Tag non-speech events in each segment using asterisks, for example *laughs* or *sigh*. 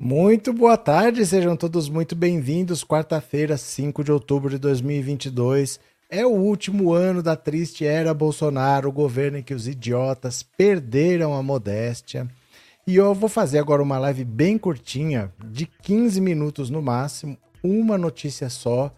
Muito boa tarde, sejam todos muito bem-vindos. Quarta-feira, 5 de outubro de 2022. É o último ano da triste era Bolsonaro, o governo em que os idiotas perderam a modéstia. E eu vou fazer agora uma live bem curtinha, de 15 minutos no máximo, uma notícia só,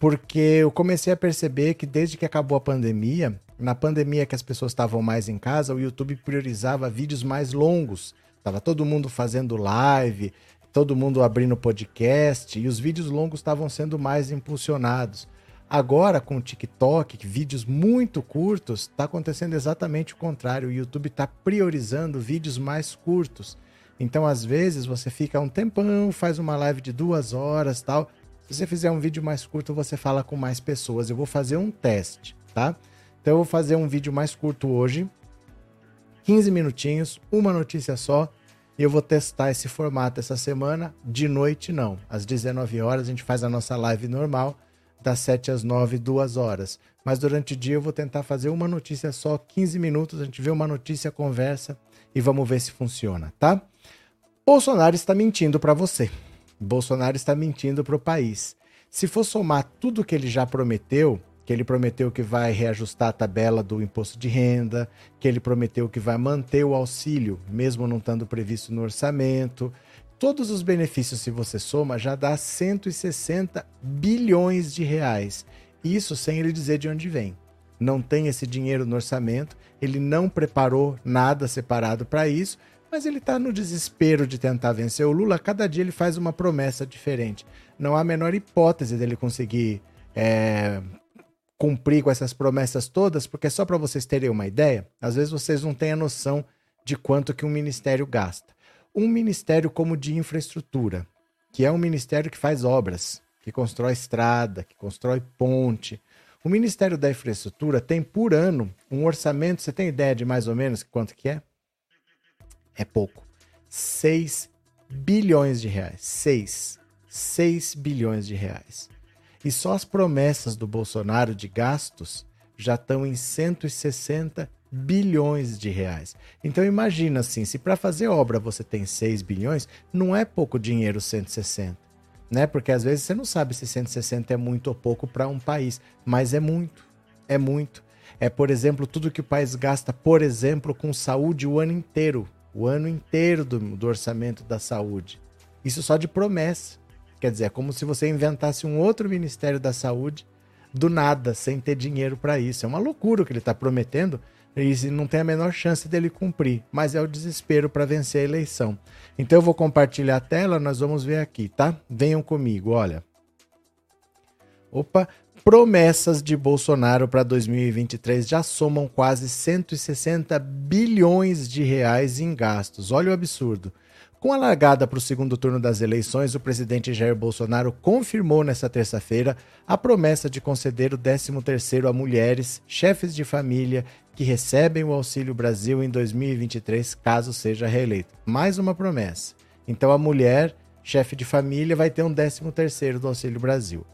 porque eu comecei a perceber que desde que acabou a pandemia, na pandemia que as pessoas estavam mais em casa, o YouTube priorizava vídeos mais longos. Tava todo mundo fazendo live, todo mundo abrindo podcast e os vídeos longos estavam sendo mais impulsionados. Agora, com o TikTok, vídeos muito curtos, está acontecendo exatamente o contrário. O YouTube está priorizando vídeos mais curtos. Então, às vezes, você fica um tempão, faz uma live de duas horas tal. Se você fizer um vídeo mais curto, você fala com mais pessoas. Eu vou fazer um teste, tá? Então, eu vou fazer um vídeo mais curto hoje, 15 minutinhos, uma notícia só. E eu vou testar esse formato essa semana. De noite, não. Às 19 horas, a gente faz a nossa live normal, das 7 às 9, duas horas. Mas durante o dia, eu vou tentar fazer uma notícia só, 15 minutos. A gente vê uma notícia, conversa e vamos ver se funciona, tá? Bolsonaro está mentindo para você. Bolsonaro está mentindo para o país. Se for somar tudo que ele já prometeu, que ele prometeu que vai reajustar a tabela do imposto de renda, que ele prometeu que vai manter o auxílio, mesmo não estando previsto no orçamento. Todos os benefícios, se você soma, já dá 160 bilhões de reais. Isso sem ele dizer de onde vem. Não tem esse dinheiro no orçamento, ele não preparou nada separado para isso, mas ele está no desespero de tentar vencer o Lula. Cada dia ele faz uma promessa diferente. Não há a menor hipótese dele conseguir é, cumprir com essas promessas todas, porque só para vocês terem uma ideia, às vezes vocês não têm a noção de quanto que um ministério gasta. Um ministério como de infraestrutura, que é um ministério que faz obras, que constrói estrada, que constrói ponte. O Ministério da Infraestrutura tem por ano um orçamento, você tem ideia de mais ou menos quanto que é? É pouco. 6 bilhões de reais. 6. 6 bilhões de reais. E só as promessas do Bolsonaro de gastos já estão em 160 bilhões de reais. Então imagina assim, se para fazer obra você tem 6 bilhões, não é pouco dinheiro 160, né? Porque às vezes você não sabe se 160 é muito ou pouco para um país, mas é muito. É muito. É, por exemplo, tudo que o país gasta, por exemplo, com saúde o ano inteiro, o ano inteiro do, do orçamento da saúde. Isso só de promessa. Quer dizer, é como se você inventasse um outro Ministério da Saúde do nada, sem ter dinheiro para isso. É uma loucura o que ele está prometendo e não tem a menor chance dele cumprir, mas é o desespero para vencer a eleição. Então eu vou compartilhar a tela, nós vamos ver aqui, tá? Venham comigo, olha. Opa, promessas de Bolsonaro para 2023 já somam quase 160 bilhões de reais em gastos. Olha o absurdo. Com a largada para o segundo turno das eleições, o presidente Jair Bolsonaro confirmou nesta terça-feira a promessa de conceder o 13º a mulheres, chefes de família, que recebem o Auxílio Brasil em 2023, caso seja reeleito. Mais uma promessa. Então a mulher, chefe de família, vai ter um 13º do Auxílio Brasil.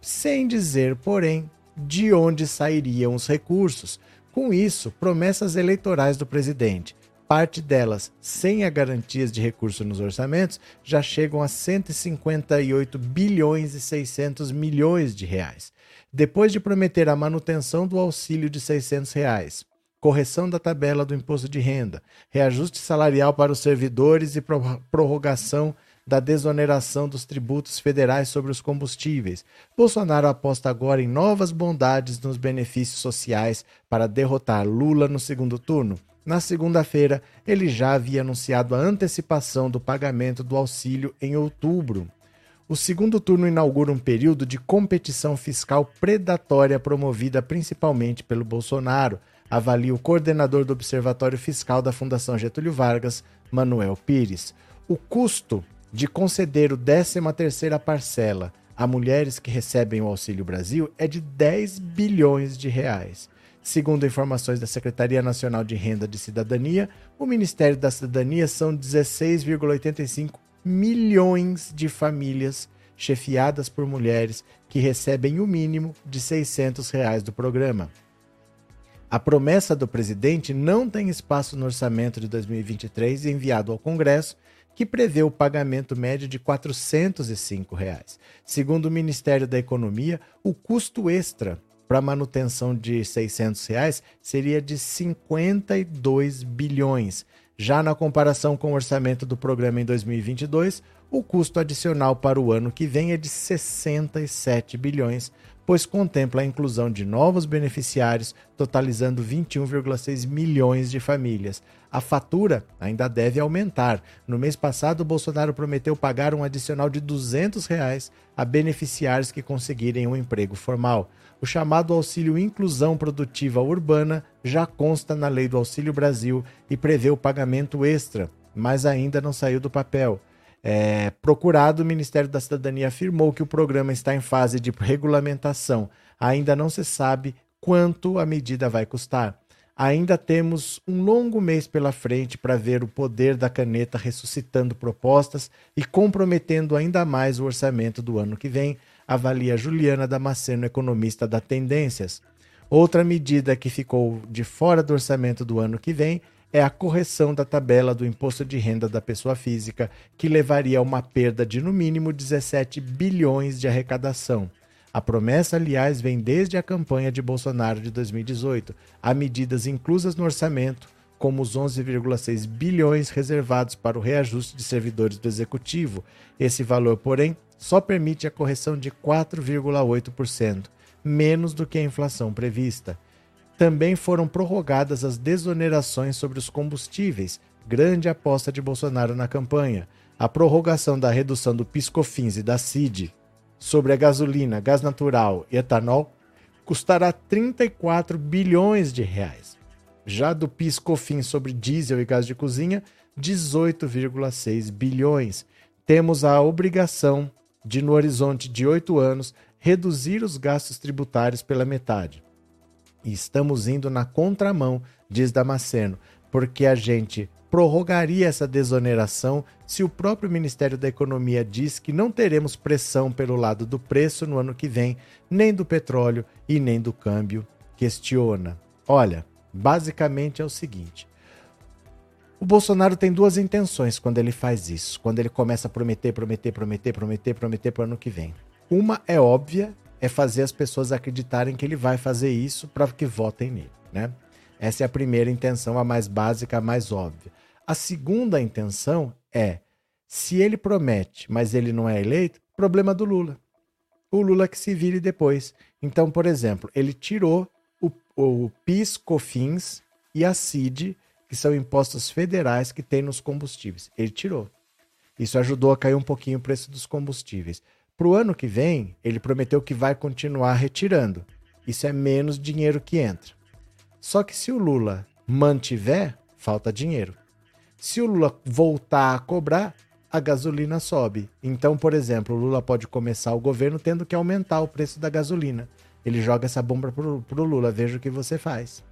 Sem dizer, porém, de onde sairiam os recursos. Com isso, promessas eleitorais do presidente parte delas sem a garantias de recurso nos orçamentos, já chegam a 158 bilhões e 600 milhões de reais. Depois de prometer a manutenção do auxílio de 600 reais, correção da tabela do imposto de renda, reajuste salarial para os servidores e prorrogação da desoneração dos tributos federais sobre os combustíveis. Bolsonaro aposta agora em novas bondades nos benefícios sociais para derrotar Lula no segundo turno. Na segunda-feira, ele já havia anunciado a antecipação do pagamento do auxílio em outubro. O segundo turno inaugura um período de competição fiscal predatória promovida principalmente pelo Bolsonaro, avalia o coordenador do Observatório Fiscal da Fundação Getúlio Vargas, Manuel Pires. O custo de conceder o 13ª parcela a mulheres que recebem o Auxílio Brasil é de 10 bilhões de reais. Segundo informações da Secretaria Nacional de Renda de Cidadania, o Ministério da Cidadania são 16,85 milhões de famílias chefiadas por mulheres que recebem o mínimo de 600 reais do programa. A promessa do presidente não tem espaço no orçamento de 2023 enviado ao Congresso, que prevê o pagamento médio de 405 reais. Segundo o Ministério da Economia, o custo extra para manutenção de 600 reais seria de 52 bilhões. Já na comparação com o orçamento do programa em 2022, o custo adicional para o ano que vem é de 67 bilhões, pois contempla a inclusão de novos beneficiários, totalizando 21,6 milhões de famílias. A fatura ainda deve aumentar. No mês passado, Bolsonaro prometeu pagar um adicional de 200 reais a beneficiários que conseguirem um emprego formal. O chamado Auxílio Inclusão Produtiva Urbana já consta na Lei do Auxílio Brasil e prevê o pagamento extra, mas ainda não saiu do papel. É, procurado, o Ministério da Cidadania afirmou que o programa está em fase de regulamentação. Ainda não se sabe quanto a medida vai custar. Ainda temos um longo mês pela frente para ver o poder da caneta ressuscitando propostas e comprometendo ainda mais o orçamento do ano que vem, avalia Juliana Damasceno, economista da Tendências. Outra medida que ficou de fora do orçamento do ano que vem é a correção da tabela do imposto de renda da pessoa física, que levaria a uma perda de no mínimo 17 bilhões de arrecadação. A promessa, aliás, vem desde a campanha de Bolsonaro de 2018. Há medidas inclusas no orçamento, como os 11,6 bilhões reservados para o reajuste de servidores do executivo. Esse valor, porém, só permite a correção de 4,8%, menos do que a inflação prevista. Também foram prorrogadas as desonerações sobre os combustíveis, grande aposta de Bolsonaro na campanha. A prorrogação da redução do Piscofins e da CID sobre a gasolina, gás natural e etanol custará 34 bilhões de reais. Já do PIS/COFINS sobre diesel e gás de cozinha, 18,6 bilhões. Temos a obrigação de, no horizonte de oito anos, reduzir os gastos tributários pela metade. E estamos indo na contramão, diz Damasceno, porque a gente prorrogaria essa desoneração se o próprio Ministério da Economia diz que não teremos pressão pelo lado do preço no ano que vem, nem do petróleo e nem do câmbio. Questiona. Olha, basicamente é o seguinte: o Bolsonaro tem duas intenções quando ele faz isso, quando ele começa a prometer, prometer, prometer, prometer, prometer para o ano que vem. Uma é óbvia, é fazer as pessoas acreditarem que ele vai fazer isso para que votem nele, né? Essa é a primeira intenção, a mais básica, a mais óbvia. A segunda intenção é: se ele promete, mas ele não é eleito, problema do Lula. O Lula que se vire depois. Então, por exemplo, ele tirou o, o PIS, COFINS e a CID que são impostos federais que tem nos combustíveis. Ele tirou. Isso ajudou a cair um pouquinho o preço dos combustíveis. Para o ano que vem, ele prometeu que vai continuar retirando. Isso é menos dinheiro que entra. Só que se o Lula mantiver, falta dinheiro. Se o Lula voltar a cobrar, a gasolina sobe. Então, por exemplo, o Lula pode começar o governo tendo que aumentar o preço da gasolina. Ele joga essa bomba para o Lula, veja o que você faz.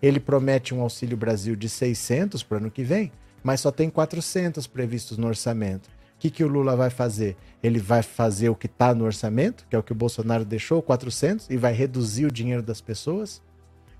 Ele promete um Auxílio Brasil de 600 para o ano que vem, mas só tem 400 previstos no orçamento. O que, que o Lula vai fazer? Ele vai fazer o que está no orçamento, que é o que o Bolsonaro deixou, 400, e vai reduzir o dinheiro das pessoas?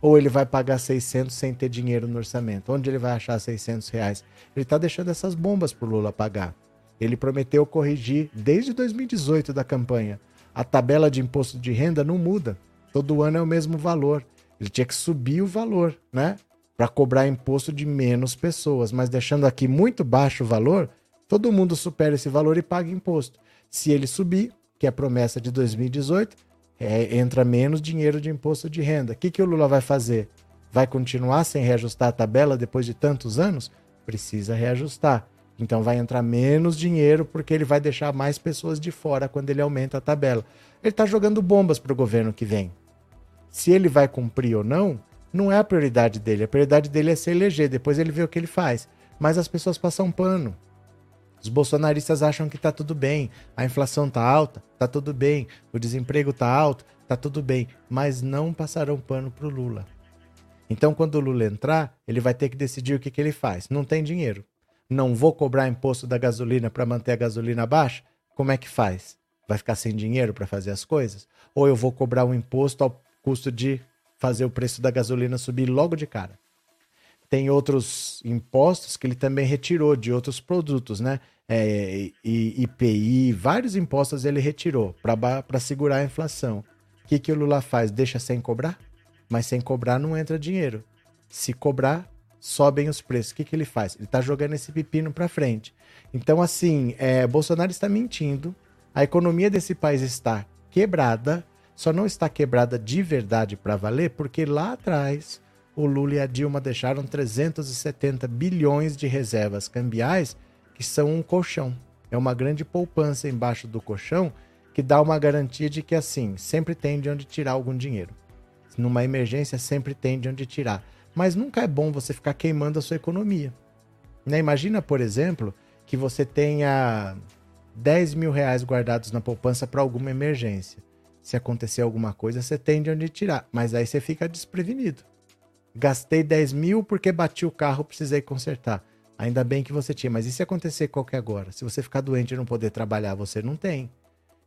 Ou ele vai pagar 600 sem ter dinheiro no orçamento? Onde ele vai achar 600 reais? Ele está deixando essas bombas para o Lula pagar. Ele prometeu corrigir desde 2018 da campanha. A tabela de imposto de renda não muda. Todo ano é o mesmo valor. Ele tinha que subir o valor, né? Para cobrar imposto de menos pessoas, mas deixando aqui muito baixo o valor, todo mundo supera esse valor e paga imposto. Se ele subir, que é a promessa de 2018, é, entra menos dinheiro de imposto de renda. O que, que o Lula vai fazer? Vai continuar sem reajustar a tabela depois de tantos anos? Precisa reajustar. Então vai entrar menos dinheiro porque ele vai deixar mais pessoas de fora quando ele aumenta a tabela. Ele está jogando bombas para o governo que vem se ele vai cumprir ou não, não é a prioridade dele. A prioridade dele é se eleger, depois ele vê o que ele faz. Mas as pessoas passam pano. Os bolsonaristas acham que tá tudo bem, a inflação tá alta, tá tudo bem, o desemprego tá alto, tá tudo bem, mas não passarão pano pro Lula. Então, quando o Lula entrar, ele vai ter que decidir o que, que ele faz. Não tem dinheiro. Não vou cobrar imposto da gasolina para manter a gasolina baixa? Como é que faz? Vai ficar sem dinheiro para fazer as coisas? Ou eu vou cobrar um imposto ao custo de fazer o preço da gasolina subir logo de cara. tem outros impostos que ele também retirou de outros produtos, né? É, e, IPI, vários impostos ele retirou para segurar a inflação. O que, que o Lula faz? Deixa sem cobrar? Mas sem cobrar não entra dinheiro. Se cobrar, sobem os preços. O que, que ele faz? Ele está jogando esse pepino para frente. Então, assim, é, Bolsonaro está mentindo. A economia desse país está quebrada. Só não está quebrada de verdade para valer, porque lá atrás o Lula e a Dilma deixaram 370 bilhões de reservas cambiais, que são um colchão. É uma grande poupança embaixo do colchão que dá uma garantia de que, assim, sempre tem de onde tirar algum dinheiro. Numa emergência, sempre tem de onde tirar. Mas nunca é bom você ficar queimando a sua economia. Né? Imagina, por exemplo, que você tenha 10 mil reais guardados na poupança para alguma emergência. Se acontecer alguma coisa, você tem de onde tirar. Mas aí você fica desprevenido. Gastei 10 mil porque bati o carro, precisei consertar. Ainda bem que você tinha, mas e se acontecer qualquer agora? Se você ficar doente e não poder trabalhar, você não tem.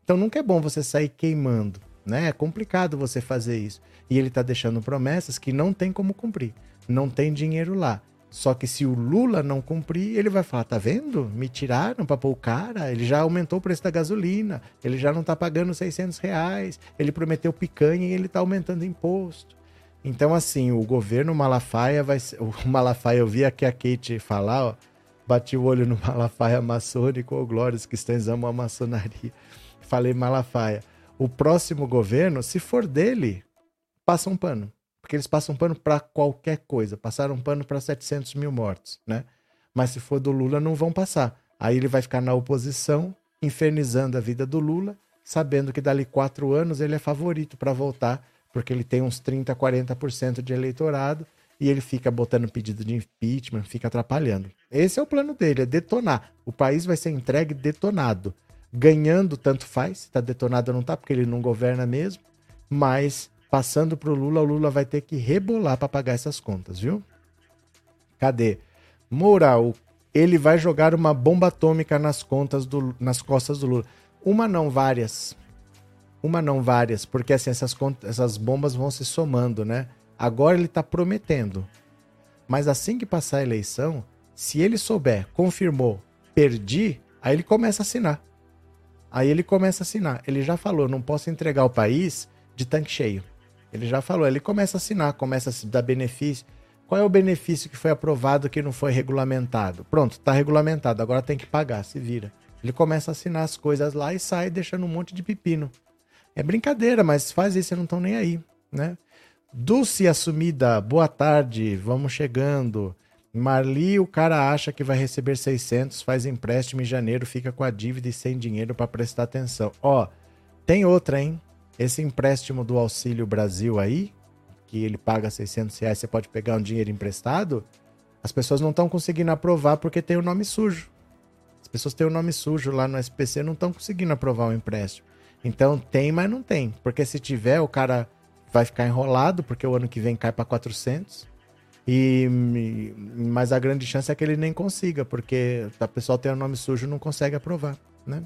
Então nunca é bom você sair queimando, né? É complicado você fazer isso. E ele tá deixando promessas que não tem como cumprir. Não tem dinheiro lá. Só que se o Lula não cumprir, ele vai falar: tá vendo? Me tiraram para pôr o cara. Ele já aumentou o preço da gasolina. Ele já não tá pagando 600 reais. Ele prometeu picanha e ele tá aumentando imposto. Então, assim, o governo Malafaia vai ser. *laughs* O Malafaia, eu vi aqui a Kate falar, ó. Bati o olho no *laughs* Malafaia maçônico, ô glórias que estão amam a maçonaria. Falei Malafaia. O próximo governo, se for dele, passa um pano. Porque eles passam pano para qualquer coisa. Passaram um pano para 700 mil mortos, né? Mas se for do Lula, não vão passar. Aí ele vai ficar na oposição, infernizando a vida do Lula, sabendo que dali quatro anos ele é favorito para voltar porque ele tem uns 30, 40% de eleitorado e ele fica botando pedido de impeachment, fica atrapalhando. Esse é o plano dele, é detonar. O país vai ser entregue detonado. Ganhando, tanto faz, se tá detonado ou não tá, porque ele não governa mesmo, mas passando pro Lula, o Lula vai ter que rebolar para pagar essas contas, viu? Cadê? Moura, ele vai jogar uma bomba atômica nas contas do, nas costas do Lula. Uma não, várias. Uma não, várias, porque assim, essas, essas bombas vão se somando, né? Agora ele está prometendo. Mas assim que passar a eleição, se ele souber, confirmou, perdi, aí ele começa a assinar. Aí ele começa a assinar. Ele já falou, não posso entregar o país de tanque cheio. Ele já falou, ele começa a assinar, começa a se dar benefício. Qual é o benefício que foi aprovado que não foi regulamentado? Pronto, está regulamentado, agora tem que pagar, se vira. Ele começa a assinar as coisas lá e sai deixando um monte de pepino. É brincadeira, mas faz isso, vocês não estão nem aí, né? Dulce assumida, boa tarde, vamos chegando. Marli, o cara acha que vai receber 600, faz empréstimo em janeiro, fica com a dívida e sem dinheiro para prestar atenção. Ó, tem outra, hein? Esse empréstimo do Auxílio Brasil aí, que ele paga 600 reais, você pode pegar um dinheiro emprestado, as pessoas não estão conseguindo aprovar porque tem o nome sujo. As pessoas têm o nome sujo lá no SPC, não estão conseguindo aprovar o empréstimo. Então tem, mas não tem. Porque se tiver, o cara vai ficar enrolado, porque o ano que vem cai para 400. E, mas a grande chance é que ele nem consiga, porque a pessoa tem o nome sujo não consegue aprovar, né?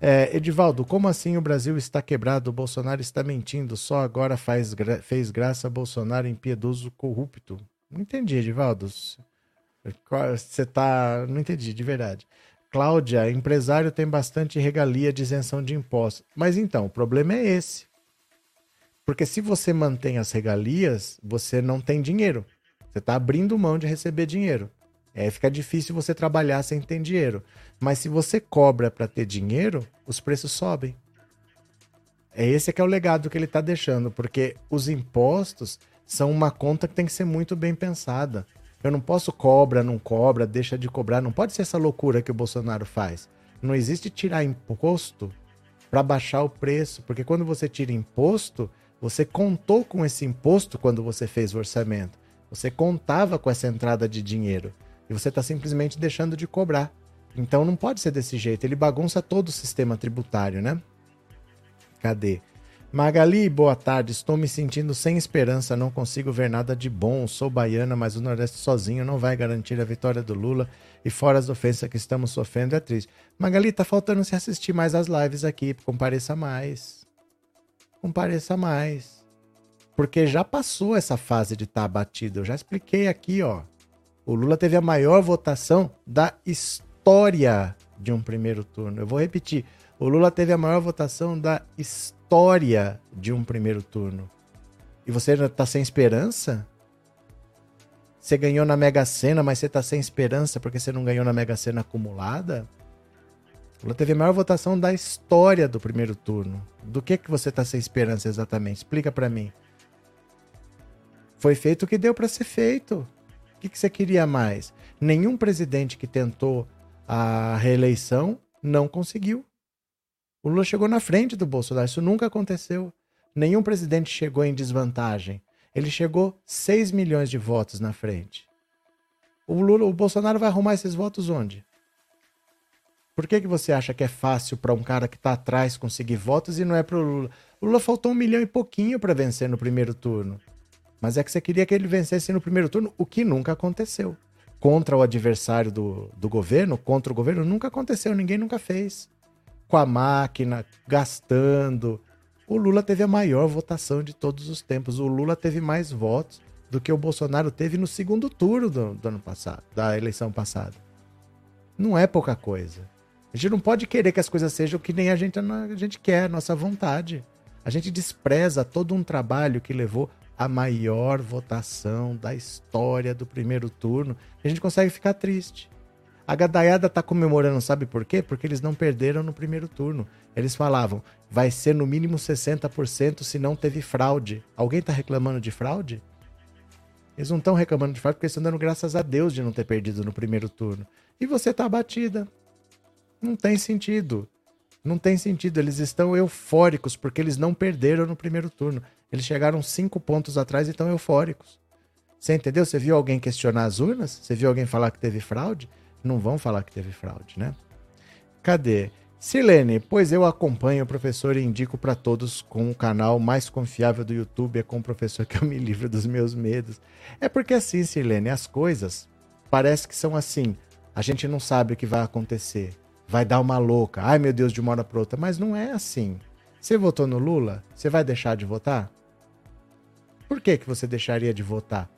É, Edivaldo, como assim o Brasil está quebrado? O Bolsonaro está mentindo. Só agora faz fez graça Bolsonaro impiedoso corrupto. Não entendi, Edivaldo. Você tá. Não entendi, de verdade. Cláudia, empresário tem bastante regalia de isenção de impostos. Mas então, o problema é esse. Porque se você mantém as regalias, você não tem dinheiro. Você está abrindo mão de receber dinheiro. É, fica difícil você trabalhar sem ter dinheiro. Mas se você cobra para ter dinheiro, os preços sobem. É esse que é o legado que ele está deixando, porque os impostos são uma conta que tem que ser muito bem pensada. Eu não posso cobra, não cobra, deixa de cobrar. Não pode ser essa loucura que o Bolsonaro faz. Não existe tirar imposto para baixar o preço, porque quando você tira imposto, você contou com esse imposto quando você fez o orçamento. Você contava com essa entrada de dinheiro e você está simplesmente deixando de cobrar. Então não pode ser desse jeito. Ele bagunça todo o sistema tributário, né? Cadê? Magali, boa tarde. Estou me sentindo sem esperança, não consigo ver nada de bom. Sou baiana, mas o Nordeste sozinho não vai garantir a vitória do Lula. E fora as ofensas que estamos sofrendo, é triste. Magali, tá faltando se assistir mais às lives aqui. Compareça mais. Compareça mais. Porque já passou essa fase de estar tá abatido. Eu já expliquei aqui, ó. O Lula teve a maior votação da história de um primeiro turno. Eu vou repetir. O Lula teve a maior votação da história de um primeiro turno. E você está sem esperança? Você ganhou na Mega Sena, mas você está sem esperança porque você não ganhou na Mega Sena acumulada? O Lula teve a maior votação da história do primeiro turno. Do que que você está sem esperança exatamente? Explica para mim. Foi feito o que deu para ser feito. O que, que você queria mais? Nenhum presidente que tentou a reeleição não conseguiu. O Lula chegou na frente do Bolsonaro. Isso nunca aconteceu. Nenhum presidente chegou em desvantagem. Ele chegou 6 milhões de votos na frente. O Lula, o Bolsonaro vai arrumar esses votos onde? Por que, que você acha que é fácil para um cara que está atrás conseguir votos e não é para o Lula? O Lula faltou um milhão e pouquinho para vencer no primeiro turno. Mas é que você queria que ele vencesse no primeiro turno, o que nunca aconteceu. Contra o adversário do, do governo, contra o governo, nunca aconteceu, ninguém nunca fez. Com a máquina, gastando, o Lula teve a maior votação de todos os tempos. O Lula teve mais votos do que o Bolsonaro teve no segundo turno do, do ano passado, da eleição passada. Não é pouca coisa. A gente não pode querer que as coisas sejam que nem a gente, a gente quer, nossa vontade. A gente despreza todo um trabalho que levou a maior votação da história do primeiro turno. A gente consegue ficar triste. A gadaiada tá comemorando, sabe por quê? Porque eles não perderam no primeiro turno. Eles falavam, vai ser no mínimo 60% se não teve fraude. Alguém tá reclamando de fraude? Eles não estão reclamando de fraude porque estão dando graças a Deus de não ter perdido no primeiro turno. E você tá abatida. Não tem sentido. Não tem sentido. Eles estão eufóricos porque eles não perderam no primeiro turno. Eles chegaram cinco pontos atrás e estão eufóricos. Você entendeu? Você viu alguém questionar as urnas? Você viu alguém falar que teve fraude? Não vão falar que teve fraude, né? Cadê? Silene, pois eu acompanho o professor e indico para todos com o canal mais confiável do YouTube, é com o professor que eu me livro dos meus medos. É porque assim, Silene, as coisas parece que são assim. A gente não sabe o que vai acontecer. Vai dar uma louca. Ai meu Deus, de uma hora para outra. Mas não é assim. Você votou no Lula? Você vai deixar de votar? Por que, que você deixaria de votar?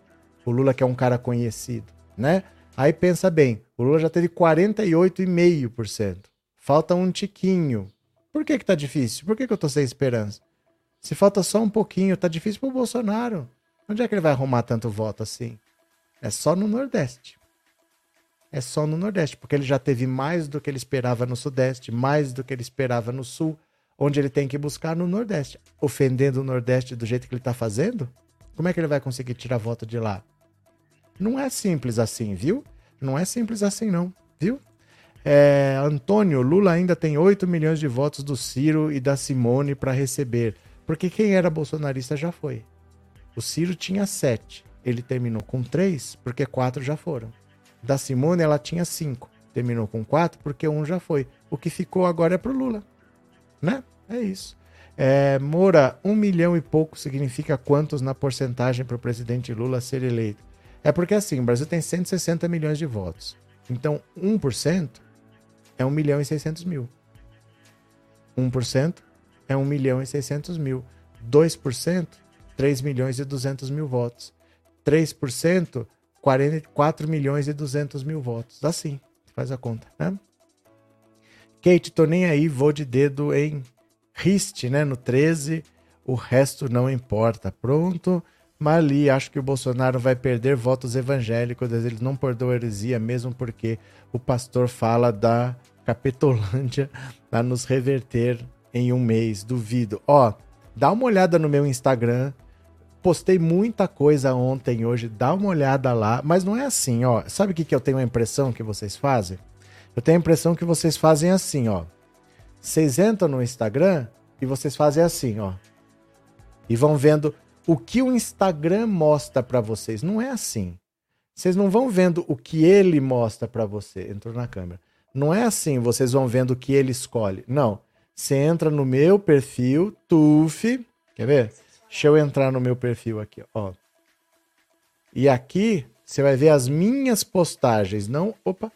O Lula que é um cara conhecido, né? Aí pensa bem, o Lula já teve 48,5%. Falta um tiquinho. Por que que tá difícil? Por que que eu tô sem esperança? Se falta só um pouquinho, tá difícil pro Bolsonaro. Onde é que ele vai arrumar tanto voto assim? É só no Nordeste. É só no Nordeste, porque ele já teve mais do que ele esperava no Sudeste, mais do que ele esperava no Sul, onde ele tem que buscar no Nordeste. Ofendendo o Nordeste do jeito que ele tá fazendo? Como é que ele vai conseguir tirar voto de lá? Não é simples assim, viu? Não é simples assim, não, viu? É, Antônio, Lula ainda tem 8 milhões de votos do Ciro e da Simone para receber. Porque quem era bolsonarista já foi. O Ciro tinha 7. Ele terminou com 3, porque 4 já foram. Da Simone, ela tinha 5. Terminou com 4, porque um já foi. O que ficou agora é pro Lula. Né? É isso. É, Moura, um milhão e pouco significa quantos na porcentagem para o presidente Lula ser eleito? É porque assim, o Brasil tem 160 milhões de votos. Então, 1% é 1 milhão e 600 mil. 1% é 1 milhão e 600 mil. 2%, 3 milhões e 200 mil votos. 3%, 44 milhões e 200 mil votos. Assim, faz a conta, né? Kate, tô nem aí, vou de dedo em riste, né? No 13, o resto não importa. Pronto. Mali, acho que o Bolsonaro vai perder votos evangélicos, ele não perdoa heresia, mesmo porque o pastor fala da Capetolândia *laughs* para nos reverter em um mês, duvido. Ó, dá uma olhada no meu Instagram, postei muita coisa ontem hoje, dá uma olhada lá, mas não é assim, ó. Sabe o que, que eu tenho a impressão que vocês fazem? Eu tenho a impressão que vocês fazem assim, ó. Vocês entram no Instagram e vocês fazem assim, ó. E vão vendo o que o Instagram mostra para vocês. Não é assim. Vocês não vão vendo o que ele mostra para você. Entrou na câmera. Não é assim, vocês vão vendo o que ele escolhe. Não. Você entra no meu perfil, TUF. Quer ver? Deixa eu entrar no meu perfil aqui, ó. E aqui você vai ver as minhas postagens, não, opa,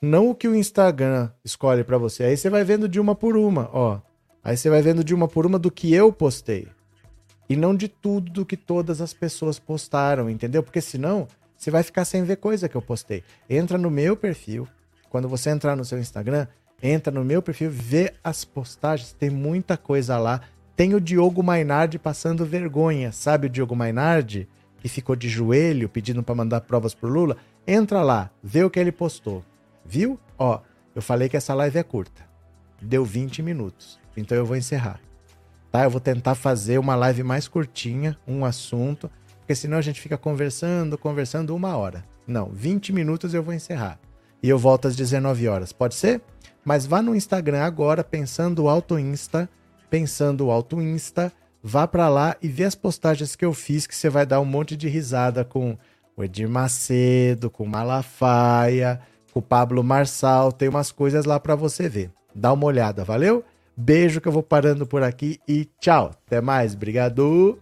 não o que o Instagram escolhe para você. Aí você vai vendo de uma por uma, ó. Aí você vai vendo de uma por uma do que eu postei e não de tudo do que todas as pessoas postaram, entendeu? Porque senão você vai ficar sem ver coisa que eu postei. Entra no meu perfil. Quando você entrar no seu Instagram, entra no meu perfil, vê as postagens, tem muita coisa lá. Tem o Diogo Mainardi passando vergonha. Sabe o Diogo Mainardi? Que ficou de joelho pedindo para mandar provas pro Lula? Entra lá, vê o que ele postou. Viu? Ó, eu falei que essa live é curta. Deu 20 minutos. Então eu vou encerrar. Tá? Eu vou tentar fazer uma live mais curtinha, um assunto, porque senão a gente fica conversando, conversando uma hora. Não, 20 minutos eu vou encerrar. E eu volto às 19 horas. Pode ser? Mas vá no Instagram agora, pensando Alto Insta, pensando Alto Insta, vá para lá e vê as postagens que eu fiz, que você vai dar um monte de risada com o Edir Macedo, com o Malafaia, com o Pablo Marçal, tem umas coisas lá para você ver. Dá uma olhada, valeu? Beijo que eu vou parando por aqui e tchau. Até mais, obrigado.